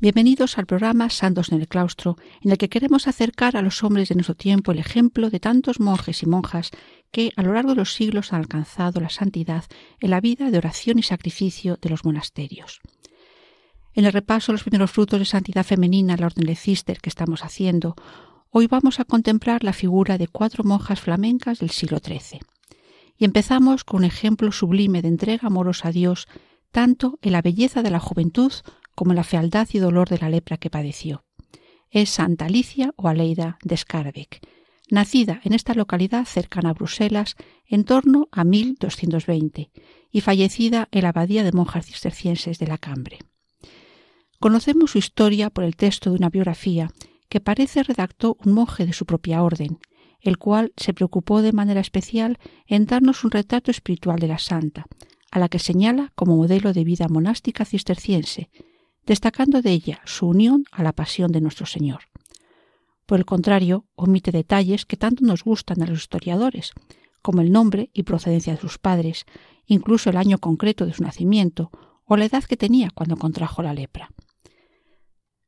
bienvenidos al programa Santos en el Claustro, en el que queremos acercar a los hombres de nuestro tiempo el ejemplo de tantos monjes y monjas que a lo largo de los siglos han alcanzado la santidad en la vida de oración y sacrificio de los monasterios. En el repaso de los primeros frutos de santidad femenina en la Orden de Cister que estamos haciendo, hoy vamos a contemplar la figura de cuatro monjas flamencas del siglo XIII. Y empezamos con un ejemplo sublime de entrega amorosa a Dios tanto en la belleza de la juventud como la fealdad y dolor de la lepra que padeció. Es Santa Alicia o Aleida de Scarbeck, nacida en esta localidad cercana a Bruselas en torno a 1220 y fallecida en la abadía de monjas cistercienses de la Cambre. Conocemos su historia por el texto de una biografía que parece redactó un monje de su propia orden, el cual se preocupó de manera especial en darnos un retrato espiritual de la santa, a la que señala como modelo de vida monástica cisterciense, destacando de ella su unión a la pasión de nuestro Señor. Por el contrario, omite detalles que tanto nos gustan a los historiadores, como el nombre y procedencia de sus padres, incluso el año concreto de su nacimiento o la edad que tenía cuando contrajo la lepra.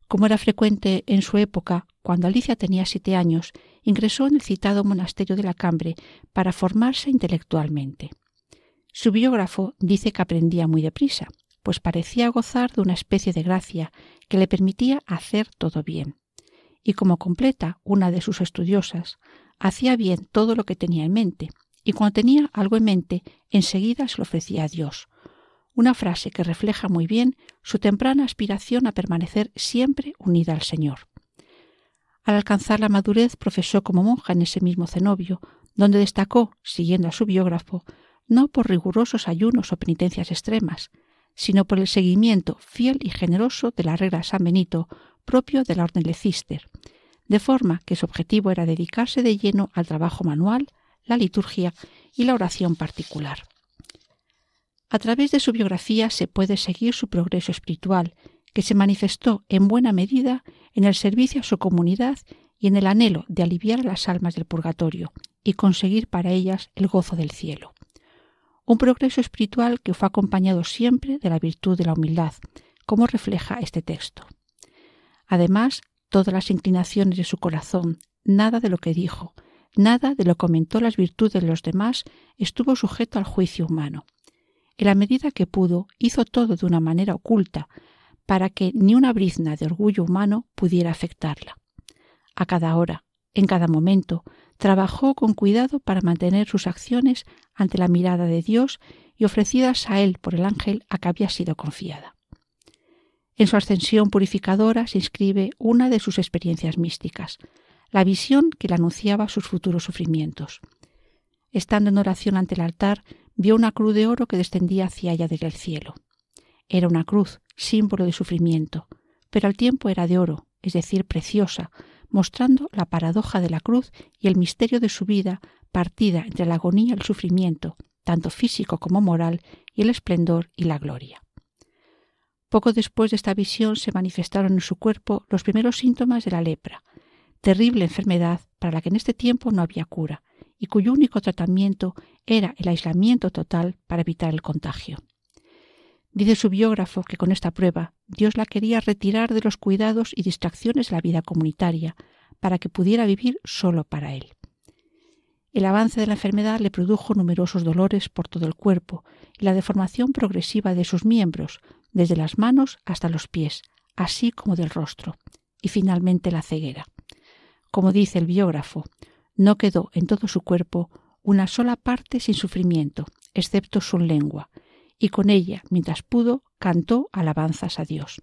Como era frecuente en su época, cuando Alicia tenía siete años, ingresó en el citado monasterio de la Cambre para formarse intelectualmente. Su biógrafo dice que aprendía muy deprisa, pues parecía gozar de una especie de gracia que le permitía hacer todo bien. Y como completa una de sus estudiosas, hacía bien todo lo que tenía en mente, y cuando tenía algo en mente, enseguida se lo ofrecía a Dios. Una frase que refleja muy bien su temprana aspiración a permanecer siempre unida al Señor. Al alcanzar la madurez profesó como monja en ese mismo cenobio, donde destacó, siguiendo a su biógrafo, no por rigurosos ayunos o penitencias extremas, sino por el seguimiento fiel y generoso de la regla San Benito propio de la Orden de Cister, de forma que su objetivo era dedicarse de lleno al trabajo manual, la liturgia y la oración particular. A través de su biografía se puede seguir su progreso espiritual, que se manifestó en buena medida en el servicio a su comunidad y en el anhelo de aliviar a las almas del purgatorio y conseguir para ellas el gozo del cielo un progreso espiritual que fue acompañado siempre de la virtud de la humildad, como refleja este texto. Además, todas las inclinaciones de su corazón, nada de lo que dijo, nada de lo que comentó las virtudes de los demás estuvo sujeto al juicio humano. En la medida que pudo, hizo todo de una manera oculta, para que ni una brizna de orgullo humano pudiera afectarla. A cada hora, en cada momento, trabajó con cuidado para mantener sus acciones ante la mirada de Dios y ofrecidas a él por el ángel a que había sido confiada. En su ascensión purificadora se inscribe una de sus experiencias místicas, la visión que le anunciaba sus futuros sufrimientos. Estando en oración ante el altar, vio una cruz de oro que descendía hacia ella desde el cielo. Era una cruz, símbolo de sufrimiento, pero al tiempo era de oro, es decir, preciosa, mostrando la paradoja de la cruz y el misterio de su vida partida entre la agonía y el sufrimiento, tanto físico como moral, y el esplendor y la gloria. Poco después de esta visión se manifestaron en su cuerpo los primeros síntomas de la lepra, terrible enfermedad para la que en este tiempo no había cura, y cuyo único tratamiento era el aislamiento total para evitar el contagio. Dice su biógrafo que con esta prueba Dios la quería retirar de los cuidados y distracciones de la vida comunitaria, para que pudiera vivir solo para él. El avance de la enfermedad le produjo numerosos dolores por todo el cuerpo y la deformación progresiva de sus miembros, desde las manos hasta los pies, así como del rostro, y finalmente la ceguera. Como dice el biógrafo, no quedó en todo su cuerpo una sola parte sin sufrimiento, excepto su lengua, y con ella, mientras pudo, cantó alabanzas a Dios.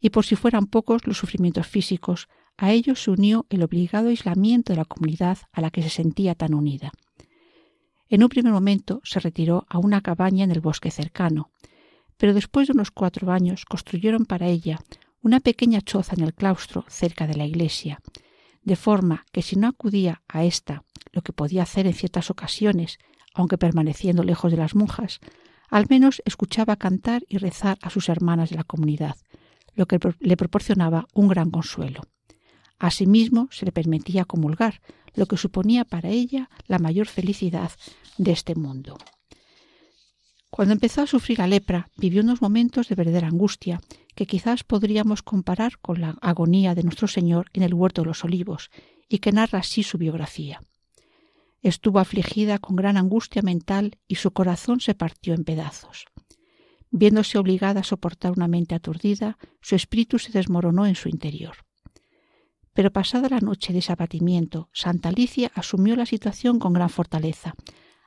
Y por si fueran pocos los sufrimientos físicos, a ellos se unió el obligado aislamiento de la comunidad a la que se sentía tan unida. En un primer momento se retiró a una cabaña en el bosque cercano, pero después de unos cuatro años construyeron para ella una pequeña choza en el claustro cerca de la iglesia, de forma que si no acudía a ésta, lo que podía hacer en ciertas ocasiones, aunque permaneciendo lejos de las monjas, al menos escuchaba cantar y rezar a sus hermanas de la comunidad, lo que le proporcionaba un gran consuelo. Asimismo, se le permitía comulgar, lo que suponía para ella la mayor felicidad de este mundo. Cuando empezó a sufrir la lepra, vivió unos momentos de verdadera angustia que quizás podríamos comparar con la agonía de nuestro Señor en el huerto de los olivos, y que narra así su biografía. Estuvo afligida con gran angustia mental y su corazón se partió en pedazos. Viéndose obligada a soportar una mente aturdida, su espíritu se desmoronó en su interior. Pero pasada la noche de ese abatimiento, Santa Alicia asumió la situación con gran fortaleza,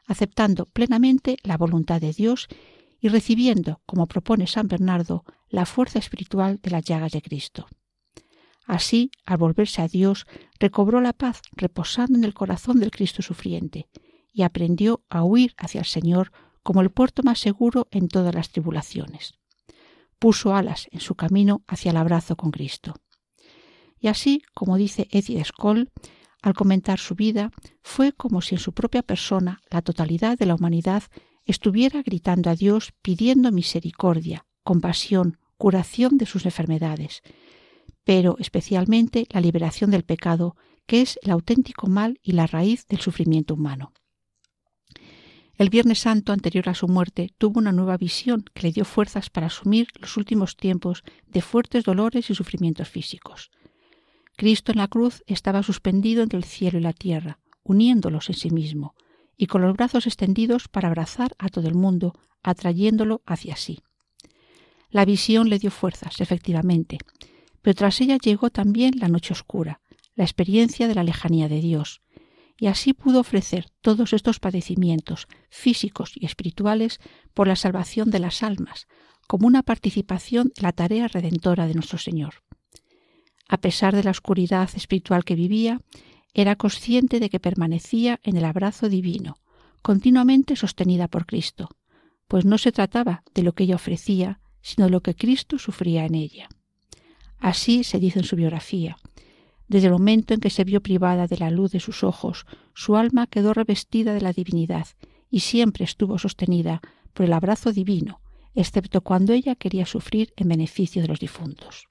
aceptando plenamente la voluntad de Dios y recibiendo, como propone San Bernardo, la fuerza espiritual de las llagas de Cristo. Así, al volverse a Dios, recobró la paz reposando en el corazón del Cristo sufriente, y aprendió a huir hacia el Señor como el puerto más seguro en todas las tribulaciones. Puso alas en su camino hacia el abrazo con Cristo. Y así, como dice Edith Skoll, al comentar su vida, fue como si en su propia persona la totalidad de la humanidad estuviera gritando a Dios pidiendo misericordia, compasión, curación de sus enfermedades, pero especialmente la liberación del pecado, que es el auténtico mal y la raíz del sufrimiento humano. El Viernes Santo anterior a su muerte tuvo una nueva visión que le dio fuerzas para asumir los últimos tiempos de fuertes dolores y sufrimientos físicos. Cristo en la cruz estaba suspendido entre el cielo y la tierra, uniéndolos en sí mismo, y con los brazos extendidos para abrazar a todo el mundo, atrayéndolo hacia sí. La visión le dio fuerzas, efectivamente, pero tras ella llegó también la noche oscura, la experiencia de la lejanía de Dios, y así pudo ofrecer todos estos padecimientos físicos y espirituales por la salvación de las almas, como una participación en la tarea redentora de nuestro Señor. A pesar de la oscuridad espiritual que vivía, era consciente de que permanecía en el abrazo divino, continuamente sostenida por Cristo, pues no se trataba de lo que ella ofrecía, sino de lo que Cristo sufría en ella. Así se dice en su biografía. Desde el momento en que se vio privada de la luz de sus ojos, su alma quedó revestida de la divinidad y siempre estuvo sostenida por el abrazo divino, excepto cuando ella quería sufrir en beneficio de los difuntos.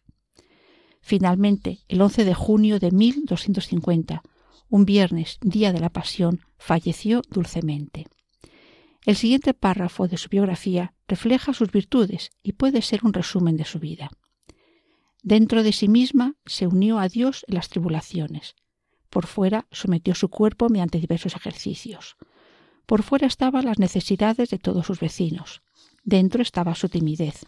Finalmente, el 11 de junio de 1250, un viernes, día de la Pasión, falleció dulcemente. El siguiente párrafo de su biografía refleja sus virtudes y puede ser un resumen de su vida. Dentro de sí misma se unió a Dios en las tribulaciones. Por fuera sometió su cuerpo mediante diversos ejercicios. Por fuera estaban las necesidades de todos sus vecinos. Dentro estaba su timidez.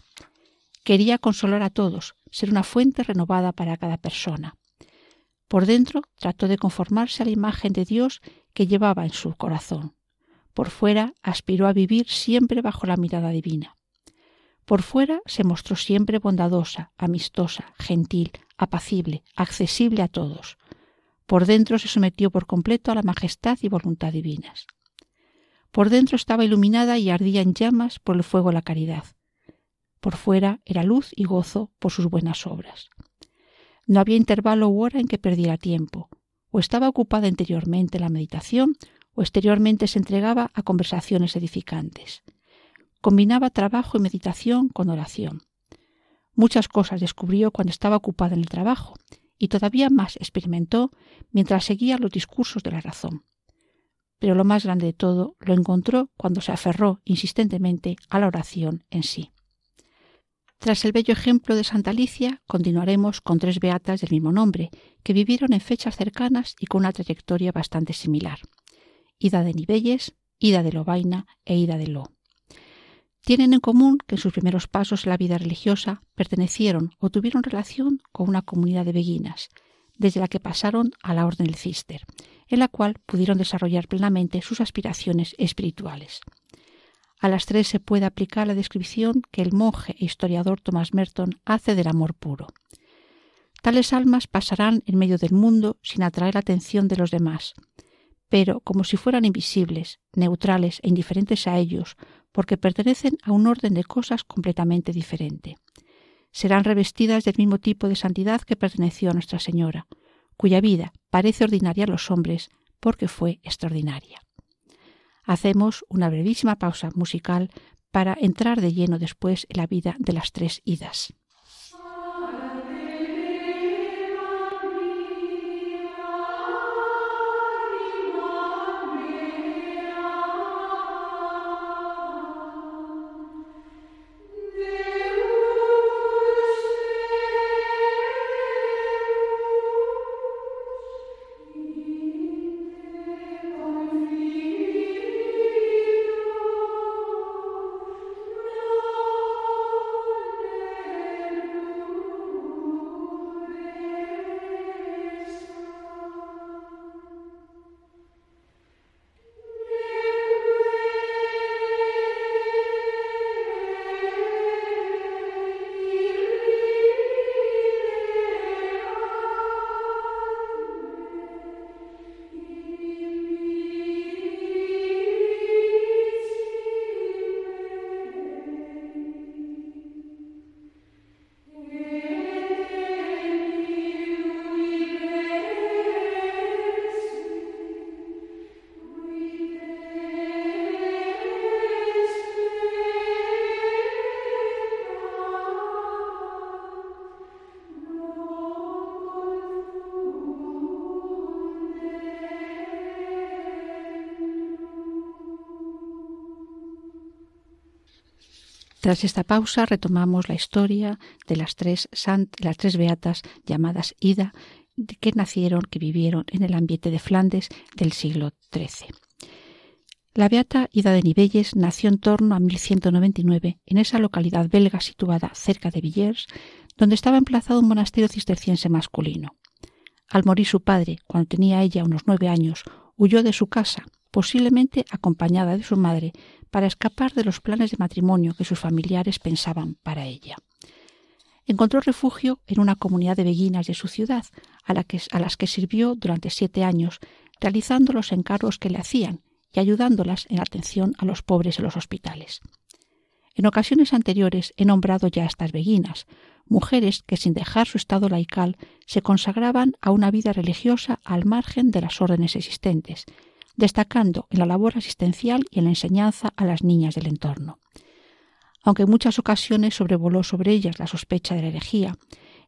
Quería consolar a todos, ser una fuente renovada para cada persona. Por dentro trató de conformarse a la imagen de Dios que llevaba en su corazón. Por fuera aspiró a vivir siempre bajo la mirada divina. Por fuera se mostró siempre bondadosa, amistosa, gentil, apacible, accesible a todos. Por dentro se sometió por completo a la majestad y voluntad divinas. Por dentro estaba iluminada y ardía en llamas por el fuego de la caridad. Por fuera era luz y gozo por sus buenas obras. No había intervalo u hora en que perdiera tiempo. O estaba ocupada interiormente en la meditación, o exteriormente se entregaba a conversaciones edificantes. Combinaba trabajo y meditación con oración. Muchas cosas descubrió cuando estaba ocupada en el trabajo, y todavía más experimentó mientras seguía los discursos de la razón. Pero lo más grande de todo lo encontró cuando se aferró insistentemente a la oración en sí. Tras el bello ejemplo de Santa Alicia, continuaremos con tres beatas del mismo nombre, que vivieron en fechas cercanas y con una trayectoria bastante similar. Ida de Nivelles, Ida de Lobaina e Ida de Lo. Tienen en común que en sus primeros pasos en la vida religiosa pertenecieron o tuvieron relación con una comunidad de beguinas, desde la que pasaron a la Orden del Cister, en la cual pudieron desarrollar plenamente sus aspiraciones espirituales. A las tres se puede aplicar la descripción que el monje e historiador Thomas Merton hace del amor puro. Tales almas pasarán en medio del mundo sin atraer la atención de los demás, pero como si fueran invisibles, neutrales e indiferentes a ellos, porque pertenecen a un orden de cosas completamente diferente. Serán revestidas del mismo tipo de santidad que perteneció a Nuestra Señora, cuya vida parece ordinaria a los hombres porque fue extraordinaria. Hacemos una brevísima pausa musical para entrar de lleno después en la vida de las tres idas. Tras esta pausa retomamos la historia de las tres, las tres beatas llamadas Ida, que nacieron, que vivieron en el ambiente de Flandes del siglo XIII. La beata Ida de Nivelles nació en torno a 1199 en esa localidad belga situada cerca de Villers, donde estaba emplazado un monasterio cisterciense masculino. Al morir su padre, cuando tenía ella unos nueve años, huyó de su casa, posiblemente acompañada de su madre, para escapar de los planes de matrimonio que sus familiares pensaban para ella. Encontró refugio en una comunidad de beguinas de su ciudad, a, las que sirvió durante siete años, realizando los encargos que le hacían y ayudándolas en la atención a los pobres en los hospitales. En ocasiones anteriores he nombrado ya estas beguinas, mujeres que sin dejar su estado laical se consagraban a una vida religiosa al margen de las órdenes existentes, destacando en la labor asistencial y en la enseñanza a las niñas del entorno. Aunque en muchas ocasiones sobrevoló sobre ellas la sospecha de la herejía,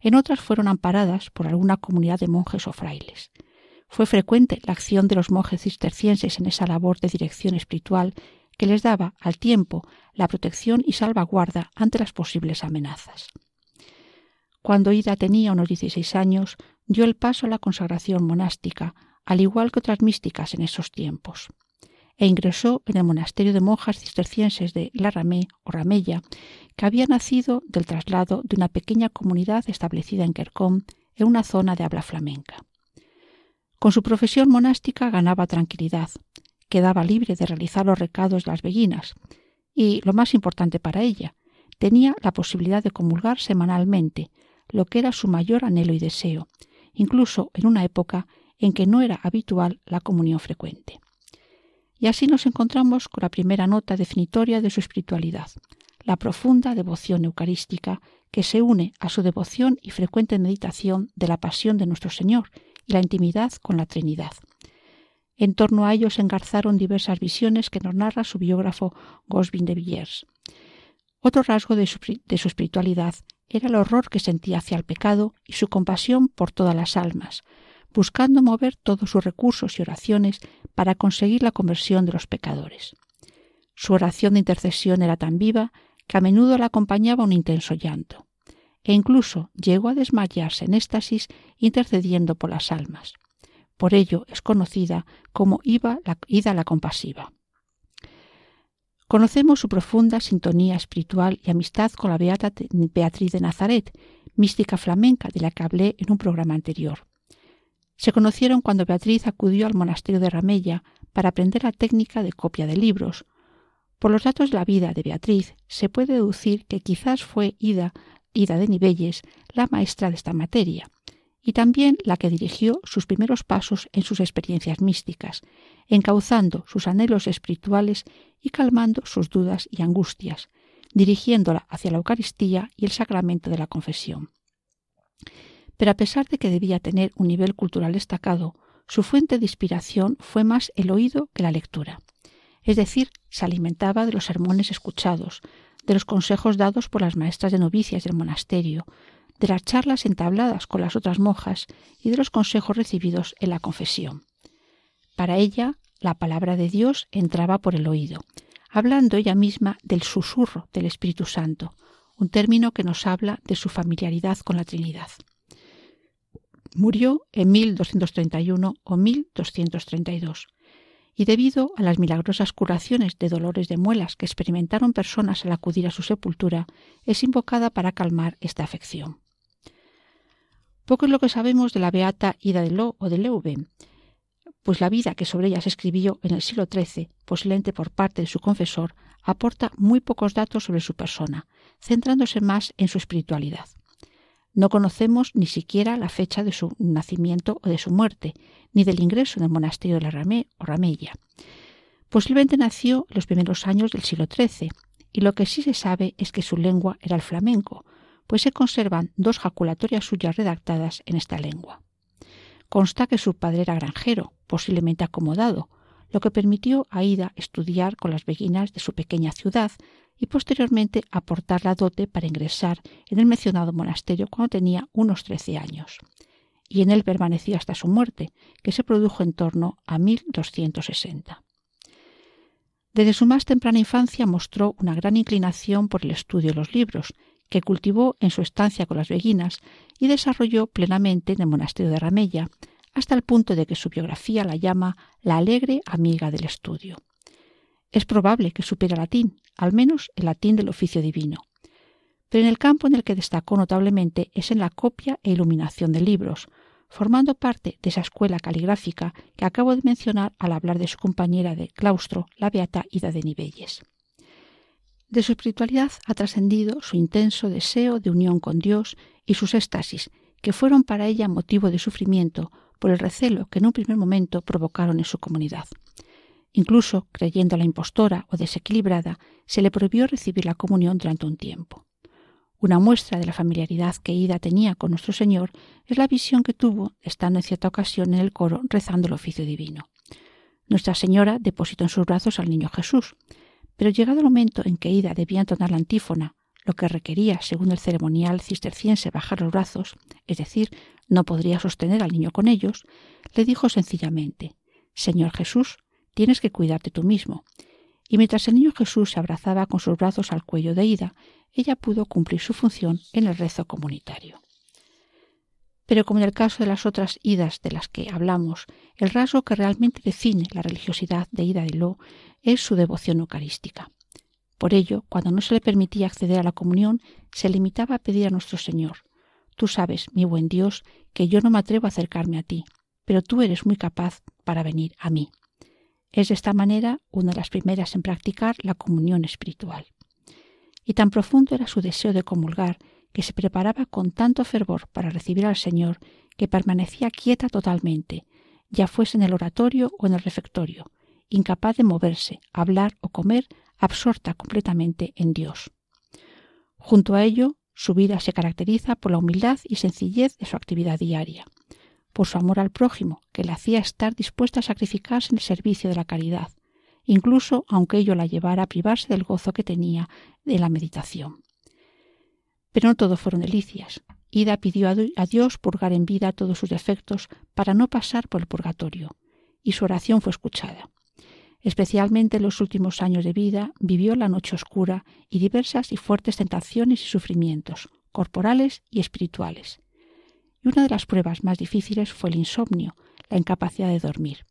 en otras fueron amparadas por alguna comunidad de monjes o frailes. Fue frecuente la acción de los monjes cistercienses en esa labor de dirección espiritual que les daba al tiempo la protección y salvaguarda ante las posibles amenazas. Cuando Ida tenía unos 16 años, dio el paso a la consagración monástica, al igual que otras místicas en esos tiempos, e ingresó en el monasterio de monjas cistercienses de La Ramé o Ramella, que había nacido del traslado de una pequeña comunidad establecida en Quercón, en una zona de habla flamenca. Con su profesión monástica ganaba tranquilidad, quedaba libre de realizar los recados de las beguinas, y, lo más importante para ella, tenía la posibilidad de comulgar semanalmente, lo que era su mayor anhelo y deseo, incluso en una época en que no era habitual la comunión frecuente. Y así nos encontramos con la primera nota definitoria de su espiritualidad, la profunda devoción eucarística que se une a su devoción y frecuente meditación de la pasión de nuestro Señor y la intimidad con la Trinidad. En torno a ello se engarzaron diversas visiones que nos narra su biógrafo Goswin de Villers. Otro rasgo de su, de su espiritualidad era el horror que sentía hacia el pecado y su compasión por todas las almas, buscando mover todos sus recursos y oraciones para conseguir la conversión de los pecadores. Su oración de intercesión era tan viva que a menudo la acompañaba un intenso llanto, e incluso llegó a desmayarse en éxtasis intercediendo por las almas. Por ello es conocida como Ida la, Ida la compasiva. Conocemos su profunda sintonía espiritual y amistad con la Beata Beatriz de Nazaret, mística flamenca de la que hablé en un programa anterior. Se conocieron cuando Beatriz acudió al monasterio de Ramella para aprender la técnica de copia de libros. Por los datos de la vida de Beatriz se puede deducir que quizás fue Ida, Ida de Nivelles, la maestra de esta materia, y también la que dirigió sus primeros pasos en sus experiencias místicas, encauzando sus anhelos espirituales y calmando sus dudas y angustias, dirigiéndola hacia la Eucaristía y el sacramento de la confesión. Pero a pesar de que debía tener un nivel cultural destacado, su fuente de inspiración fue más el oído que la lectura. Es decir, se alimentaba de los sermones escuchados, de los consejos dados por las maestras de novicias del monasterio, de las charlas entabladas con las otras monjas y de los consejos recibidos en la confesión. Para ella, la palabra de Dios entraba por el oído, hablando ella misma del susurro del Espíritu Santo, un término que nos habla de su familiaridad con la Trinidad. Murió en 1231 o 1232 y debido a las milagrosas curaciones de dolores de muelas que experimentaron personas al acudir a su sepultura, es invocada para calmar esta afección. Poco es lo que sabemos de la beata Ida de Lo o de Leuven, pues la vida que sobre ella se escribió en el siglo XIII, posiblemente por parte de su confesor, aporta muy pocos datos sobre su persona, centrándose más en su espiritualidad. No conocemos ni siquiera la fecha de su nacimiento o de su muerte, ni del ingreso en el monasterio de la Ramé o Ramella. Posiblemente nació en los primeros años del siglo XIII, y lo que sí se sabe es que su lengua era el flamenco, pues se conservan dos jaculatorias suyas redactadas en esta lengua. Consta que su padre era granjero, posiblemente acomodado, lo que permitió a Ida estudiar con las beguinas de su pequeña ciudad y posteriormente aportar la dote para ingresar en el mencionado monasterio cuando tenía unos trece años. Y en él permaneció hasta su muerte, que se produjo en torno a 1260. Desde su más temprana infancia mostró una gran inclinación por el estudio de los libros, que cultivó en su estancia con las beguinas y desarrolló plenamente en el monasterio de Ramella, hasta el punto de que su biografía la llama la alegre amiga del estudio. Es probable que supiera latín, al menos el latín del oficio divino. Pero en el campo en el que destacó notablemente es en la copia e iluminación de libros, formando parte de esa escuela caligráfica que acabo de mencionar al hablar de su compañera de claustro, la beata Ida de Nivelles. De su espiritualidad ha trascendido su intenso deseo de unión con Dios y sus éxtasis, que fueron para ella motivo de sufrimiento por el recelo que en un primer momento provocaron en su comunidad. Incluso, creyendo la impostora o desequilibrada, se le prohibió recibir la comunión durante un tiempo. Una muestra de la familiaridad que Ida tenía con nuestro Señor es la visión que tuvo estando en cierta ocasión en el coro rezando el oficio divino. Nuestra Señora depositó en sus brazos al niño Jesús, pero llegado el momento en que Ida debía entonar la antífona, lo que requería, según el ceremonial cisterciense, bajar los brazos, es decir, no podría sostener al niño con ellos, le dijo sencillamente Señor Jesús, tienes que cuidarte tú mismo. Y mientras el niño Jesús se abrazaba con sus brazos al cuello de Ida, ella pudo cumplir su función en el rezo comunitario. Pero como en el caso de las otras idas de las que hablamos, el rasgo que realmente define la religiosidad de Ida de Lo es su devoción eucarística. Por ello, cuando no se le permitía acceder a la comunión, se limitaba a pedir a nuestro Señor, Tú sabes, mi buen Dios, que yo no me atrevo a acercarme a ti, pero tú eres muy capaz para venir a mí. Es de esta manera una de las primeras en practicar la comunión espiritual. Y tan profundo era su deseo de comulgar que se preparaba con tanto fervor para recibir al Señor que permanecía quieta totalmente, ya fuese en el oratorio o en el refectorio, incapaz de moverse, hablar o comer, absorta completamente en Dios. Junto a ello, su vida se caracteriza por la humildad y sencillez de su actividad diaria por su amor al prójimo, que le hacía estar dispuesta a sacrificarse en el servicio de la caridad, incluso aunque ello la llevara a privarse del gozo que tenía de la meditación. Pero no todo fueron delicias. Ida pidió a Dios purgar en vida todos sus defectos para no pasar por el purgatorio, y su oración fue escuchada. Especialmente en los últimos años de vida vivió la noche oscura y diversas y fuertes tentaciones y sufrimientos, corporales y espirituales, y una de las pruebas más difíciles fue el insomnio, la incapacidad de dormir.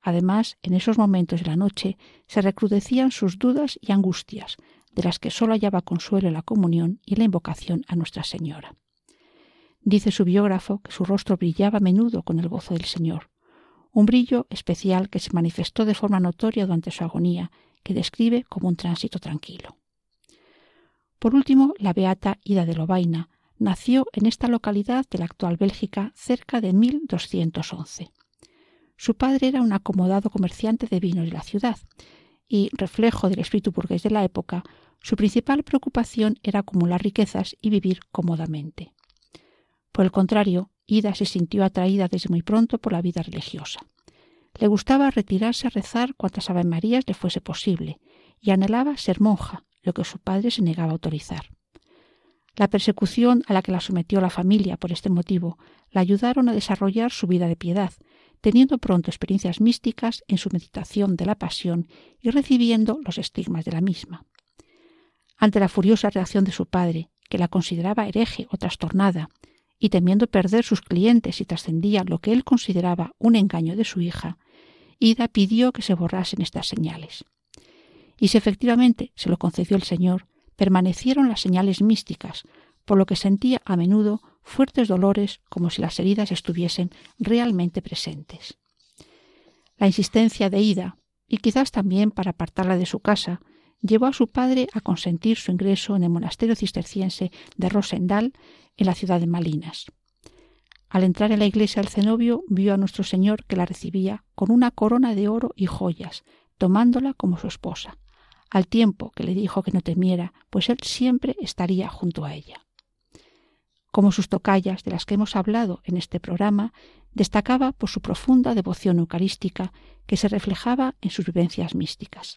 Además, en esos momentos de la noche se recrudecían sus dudas y angustias, de las que sólo hallaba consuelo en la comunión y la invocación a Nuestra Señora. Dice su biógrafo que su rostro brillaba a menudo con el gozo del Señor, un brillo especial que se manifestó de forma notoria durante su agonía, que describe como un tránsito tranquilo. Por último, la beata Ida de Lobaina, nació en esta localidad de la actual Bélgica cerca de 1211. Su padre era un acomodado comerciante de vinos de la ciudad y, reflejo del espíritu burgués de la época, su principal preocupación era acumular riquezas y vivir cómodamente. Por el contrario, Ida se sintió atraída desde muy pronto por la vida religiosa. Le gustaba retirarse a rezar cuantas Ave Marías le fuese posible y anhelaba ser monja, lo que su padre se negaba a autorizar. La persecución a la que la sometió la familia por este motivo la ayudaron a desarrollar su vida de piedad, teniendo pronto experiencias místicas en su meditación de la pasión y recibiendo los estigmas de la misma. Ante la furiosa reacción de su padre, que la consideraba hereje o trastornada, y temiendo perder sus clientes si trascendía lo que él consideraba un engaño de su hija, Ida pidió que se borrasen estas señales. Y si efectivamente se lo concedió el Señor, permanecieron las señales místicas, por lo que sentía a menudo fuertes dolores como si las heridas estuviesen realmente presentes. La insistencia de Ida, y quizás también para apartarla de su casa, llevó a su padre a consentir su ingreso en el monasterio cisterciense de Rosendal, en la ciudad de Malinas. Al entrar en la iglesia el cenobio vio a nuestro Señor que la recibía con una corona de oro y joyas, tomándola como su esposa, al tiempo que le dijo que no temiera, pues él siempre estaría junto a ella. Como sus tocayas, de las que hemos hablado en este programa, destacaba por su profunda devoción eucarística que se reflejaba en sus vivencias místicas.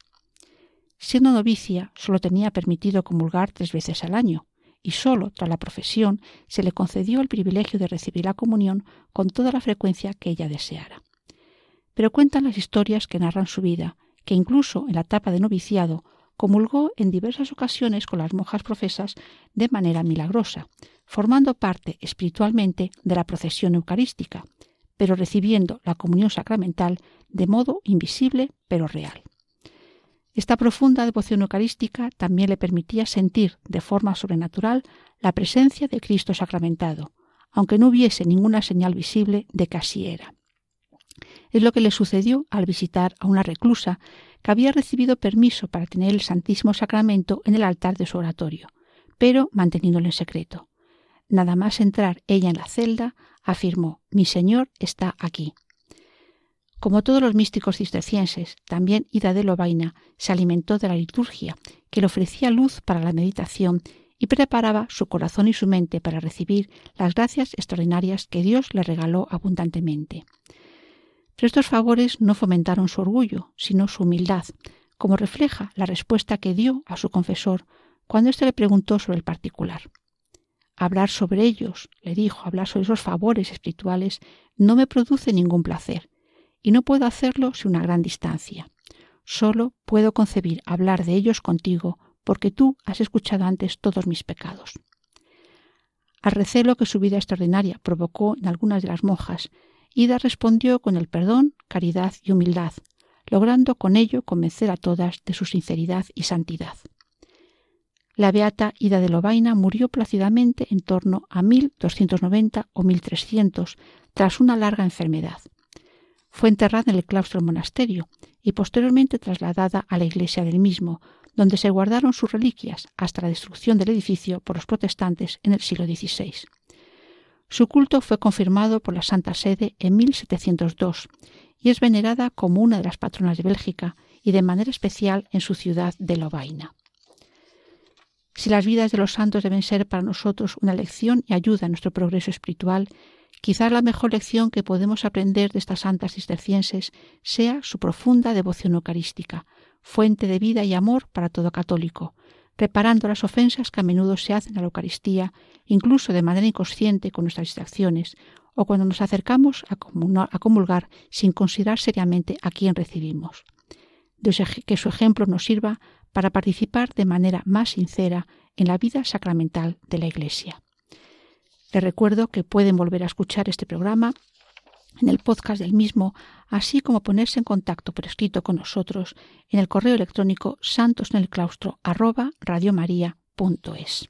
Siendo novicia, solo tenía permitido comulgar tres veces al año, y sólo tras la profesión se le concedió el privilegio de recibir la comunión con toda la frecuencia que ella deseara. Pero cuentan las historias que narran su vida, que incluso en la etapa de noviciado comulgó en diversas ocasiones con las monjas profesas de manera milagrosa, formando parte espiritualmente de la procesión eucarística, pero recibiendo la comunión sacramental de modo invisible pero real. Esta profunda devoción eucarística también le permitía sentir de forma sobrenatural la presencia de Cristo sacramentado, aunque no hubiese ninguna señal visible de que así era. Es lo que le sucedió al visitar a una reclusa que había recibido permiso para tener el Santísimo Sacramento en el altar de su oratorio, pero manteniéndolo en secreto. Nada más entrar ella en la celda, afirmó Mi Señor está aquí. Como todos los místicos cistercienses, también Ida de Lobaina se alimentó de la liturgia, que le ofrecía luz para la meditación y preparaba su corazón y su mente para recibir las gracias extraordinarias que Dios le regaló abundantemente. Pero estos favores no fomentaron su orgullo, sino su humildad, como refleja la respuesta que dio a su confesor cuando éste le preguntó sobre el particular. Hablar sobre ellos, le dijo, hablar sobre esos favores espirituales, no me produce ningún placer, y no puedo hacerlo sin una gran distancia. Solo puedo concebir hablar de ellos contigo porque tú has escuchado antes todos mis pecados. Al recelo que su vida extraordinaria provocó en algunas de las monjas, Ida respondió con el perdón, caridad y humildad, logrando con ello convencer a todas de su sinceridad y santidad. La beata Ida de Lobaina murió plácidamente en torno a 1290 o 1300 tras una larga enfermedad. Fue enterrada en el claustro del monasterio y posteriormente trasladada a la iglesia del mismo, donde se guardaron sus reliquias hasta la destrucción del edificio por los protestantes en el siglo XVI. Su culto fue confirmado por la Santa Sede en 1702 y es venerada como una de las patronas de Bélgica y de manera especial en su ciudad de Lovaina. Si las vidas de los santos deben ser para nosotros una lección y ayuda a nuestro progreso espiritual, Quizás la mejor lección que podemos aprender de estas santas cistercienses sea su profunda devoción eucarística, fuente de vida y amor para todo católico, reparando las ofensas que a menudo se hacen a la Eucaristía, incluso de manera inconsciente con nuestras distracciones, o cuando nos acercamos a, comulgar sin considerar seriamente a quién recibimos. que su ejemplo nos sirva para participar de manera más sincera en la vida sacramental de la Iglesia. Les recuerdo que pueden volver a escuchar este programa en el podcast del mismo, así como ponerse en contacto por escrito con nosotros en el correo electrónico santosnelclaustro@radiomaria.es.